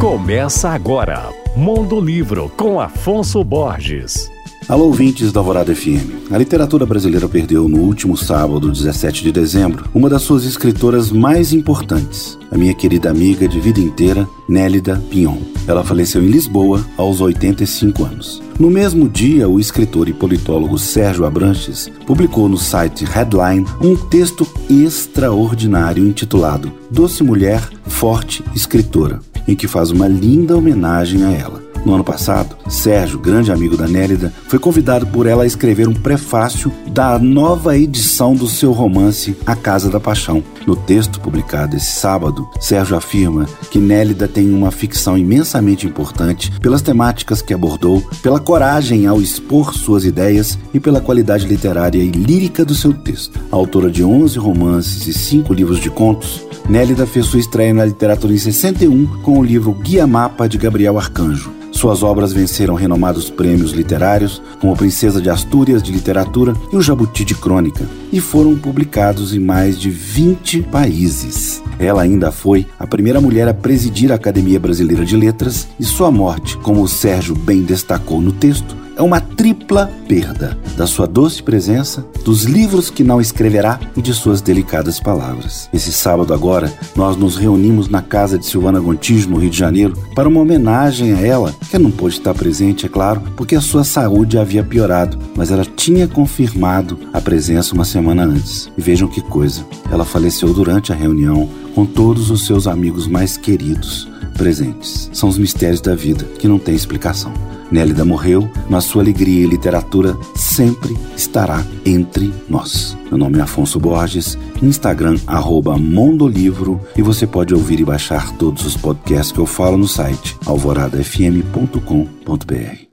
Começa agora, Mundo Livro com Afonso Borges. Alô, ouvintes da Alvorada FM. A literatura brasileira perdeu no último sábado, 17 de dezembro, uma das suas escritoras mais importantes, a minha querida amiga de vida inteira, Nélida Pinhon. Ela faleceu em Lisboa aos 85 anos. No mesmo dia, o escritor e politólogo Sérgio Abranches publicou no site Headline um texto extraordinário intitulado Doce Mulher, Forte Escritora, em que faz uma linda homenagem a ela. No ano passado, Sérgio, grande amigo da Nélida, foi convidado por ela a escrever um prefácio da nova edição do seu romance A Casa da Paixão. No texto publicado esse sábado, Sérgio afirma que Nélida tem uma ficção imensamente importante pelas temáticas que abordou, pela coragem ao expor suas ideias e pela qualidade literária e lírica do seu texto. A autora de 11 romances e 5 livros de contos, Nélida fez sua estreia na literatura em 61 com o livro Guia Mapa de Gabriel Arcanjo. Suas obras venceram renomados prêmios literários, como a Princesa de Astúrias de Literatura e o Jabuti de Crônica, e foram publicados em mais de 20 países. Ela ainda foi a primeira mulher a presidir a Academia Brasileira de Letras e sua morte, como o Sérgio bem destacou no texto, é uma tripla perda da sua doce presença, dos livros que não escreverá e de suas delicadas palavras. Esse sábado agora, nós nos reunimos na casa de Silvana Gontijo, no Rio de Janeiro, para uma homenagem a ela, que não pôde estar presente, é claro, porque a sua saúde havia piorado, mas ela tinha confirmado a presença uma semana antes. E vejam que coisa, ela faleceu durante a reunião com todos os seus amigos mais queridos presentes. São os mistérios da vida que não tem explicação. Nélida morreu, mas sua alegria e literatura sempre estará entre nós. Meu nome é Afonso Borges, Instagram arroba Mondolivro e você pode ouvir e baixar todos os podcasts que eu falo no site alvoradafm.com.br.